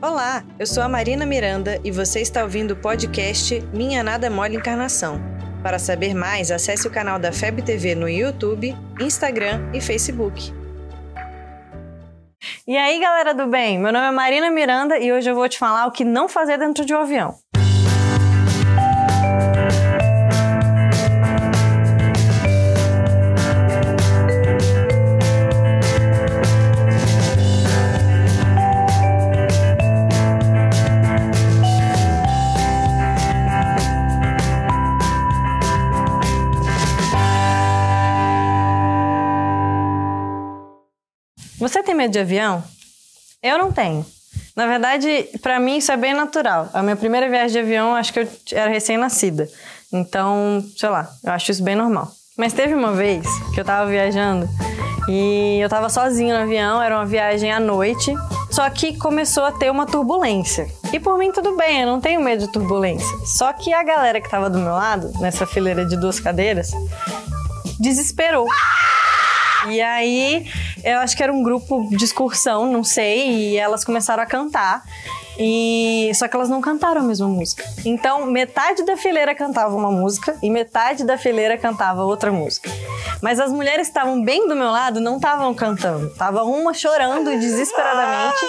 Olá, eu sou a Marina Miranda e você está ouvindo o podcast Minha Nada Mole Encarnação. Para saber mais, acesse o canal da FEB TV no YouTube, Instagram e Facebook. E aí, galera do bem? Meu nome é Marina Miranda e hoje eu vou te falar o que não fazer dentro de um avião. Você tem medo de avião? Eu não tenho. Na verdade, para mim isso é bem natural. A minha primeira viagem de avião, acho que eu era recém-nascida. Então, sei lá, eu acho isso bem normal. Mas teve uma vez que eu tava viajando e eu tava sozinha no avião, era uma viagem à noite, só que começou a ter uma turbulência. E por mim tudo bem, eu não tenho medo de turbulência. Só que a galera que tava do meu lado, nessa fileira de duas cadeiras, desesperou. E aí, eu acho que era um grupo de excursão, não sei, e elas começaram a cantar. E só que elas não cantaram a mesma música. Então, metade da fileira cantava uma música e metade da fileira cantava outra música. Mas as mulheres que estavam bem do meu lado não estavam cantando. Tava uma chorando desesperadamente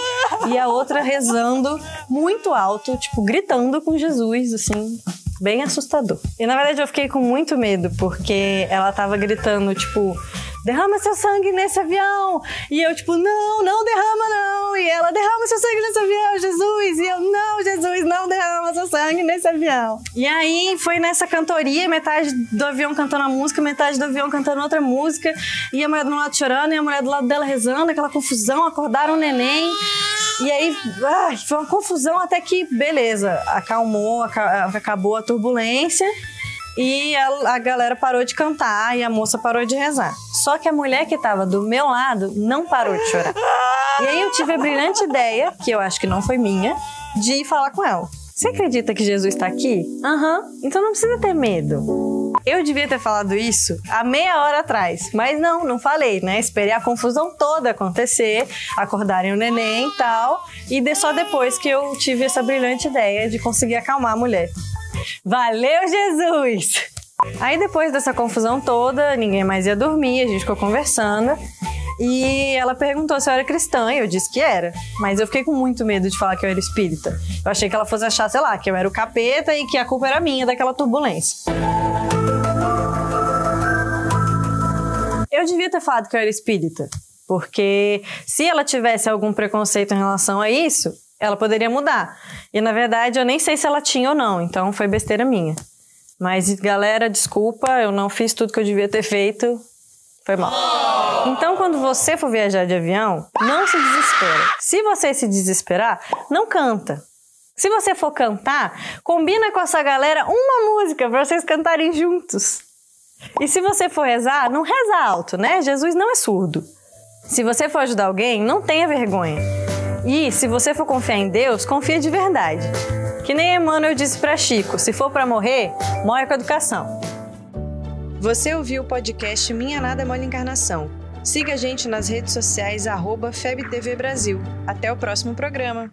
e a outra rezando muito alto, tipo gritando com Jesus, assim, bem assustador. E na verdade eu fiquei com muito medo porque ela tava gritando, tipo, derrama seu sangue nesse avião. E eu, tipo, não, não derrama, não. E ela, derrama seu sangue nesse avião, Jesus. E eu, não, Jesus, não derrama seu sangue nesse avião. E aí foi nessa cantoria, metade do avião cantando a música, metade do avião cantando outra música. E a mulher do lado chorando, e a mulher do lado dela rezando, aquela confusão, acordaram o neném. E aí, ai, foi uma confusão até que, beleza, acalmou, acabou a turbulência. E a, a, galera parou de cantar e a moça parou de rezar. Só que a mulher que estava do meu lado não parou de chorar. E aí eu tive a brilhante ideia, que eu acho que não foi minha, de ir falar com ela. Você acredita que Jesus está aqui? Aham. Uhum. Então não precisa ter medo. Eu devia ter falado isso há meia hora atrás, mas não, não falei, né? Esperei a confusão toda acontecer, acordarem o neném e tal, e só depois que eu tive essa brilhante ideia de conseguir acalmar a mulher. Valeu, Jesus! Aí depois dessa confusão toda, ninguém mais ia dormir, a gente ficou conversando. E ela perguntou se eu era cristã, e eu disse que era. Mas eu fiquei com muito medo de falar que eu era espírita. Eu achei que ela fosse achar, sei lá, que eu era o capeta e que a culpa era minha daquela turbulência. Eu devia ter falado que eu era espírita. Porque se ela tivesse algum preconceito em relação a isso, ela poderia mudar. E na verdade eu nem sei se ela tinha ou não, então foi besteira minha. Mas galera, desculpa, eu não fiz tudo que eu devia ter feito. Foi mal. Então, quando você for viajar de avião, não se desespera. Se você se desesperar, não canta. Se você for cantar, combina com essa galera uma música para vocês cantarem juntos. E se você for rezar, não reza alto, né? Jesus não é surdo. Se você for ajudar alguém, não tenha vergonha. E se você for confiar em Deus, confia de verdade. Que nem Emmanuel disse para Chico: se for para morrer, morre com educação. Você ouviu o podcast Minha Nada Mole Encarnação. Siga a gente nas redes sociais, FebTV Brasil. Até o próximo programa.